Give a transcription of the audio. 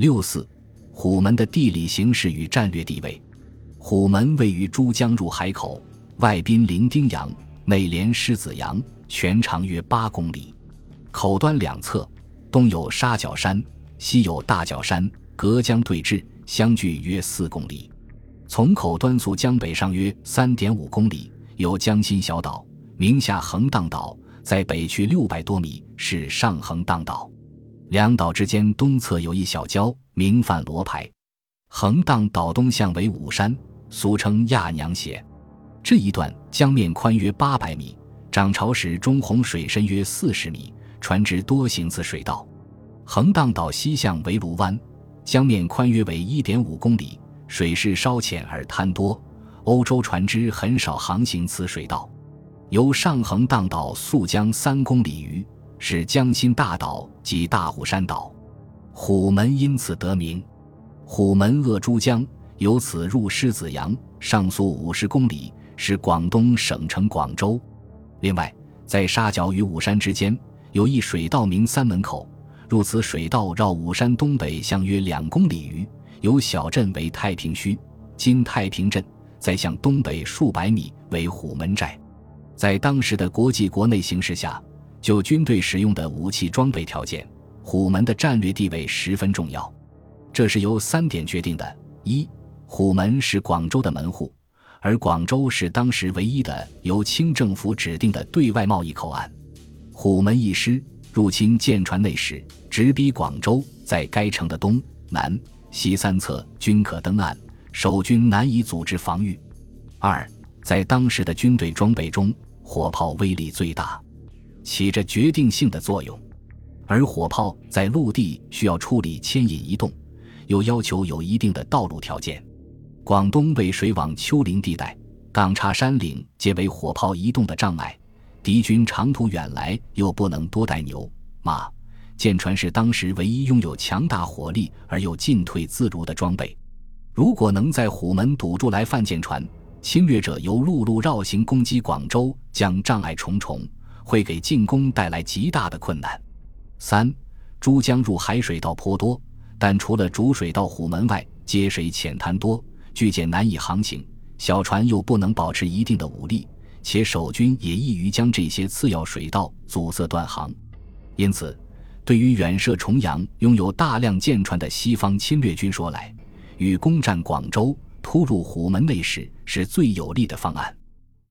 六四，虎门的地理形势与战略地位。虎门位于珠江入海口，外濒临丁洋，内连狮子洋，全长约八公里。口端两侧，东有沙角山，西有大角山，隔江对峙，相距约四公里。从口端溯江北上约三点五公里，有江心小岛，名下横荡岛，在北去六百多米是上横荡岛。两岛之间东侧有一小礁，名泛罗牌。横荡岛东向为武山。俗称亚娘斜，这一段江面宽约八百米，涨潮时中洪水深约四十米，船只多行此水道。横荡岛西向为卢湾，江面宽约为一点五公里，水势稍浅而滩多，欧洲船只很少航行此水道。由上横荡岛溯江三公里余，是江心大岛及大虎山岛，虎门因此得名。虎门扼珠江。由此入狮子洋，上溯五十公里，是广东省城广州。另外，在沙角与武山之间有一水道名三门口，入此水道绕武山东北向约两公里余，有小镇为太平墟，今太平镇。再向东北数百米为虎门寨。在当时的国际国内形势下，就军队使用的武器装备条件，虎门的战略地位十分重要。这是由三点决定的：一。虎门是广州的门户，而广州是当时唯一的由清政府指定的对外贸易口岸。虎门一失，入侵舰船内时，直逼广州，在该城的东南西三侧均可登岸，守军难以组织防御。二，在当时的军队装备中，火炮威力最大，起着决定性的作用。而火炮在陆地需要处理牵引移动，又要求有一定的道路条件。广东为水网丘陵地带，港叉山岭皆为火炮移动的障碍。敌军长途远来，又不能多带牛马，舰船是当时唯一拥有强大火力而又进退自如的装备。如果能在虎门堵住来犯舰船，侵略者由陆路绕行攻击广州，将障碍重重，会给进攻带来极大的困难。三，珠江入海水道颇多，但除了主水道虎门外，接水浅滩多。巨舰难以航行，小船又不能保持一定的武力，且守军也易于将这些次要水道阻塞断航。因此，对于远涉重洋、拥有大量舰船的西方侵略军说来，与攻占广州、突入虎门内时是最有利的方案。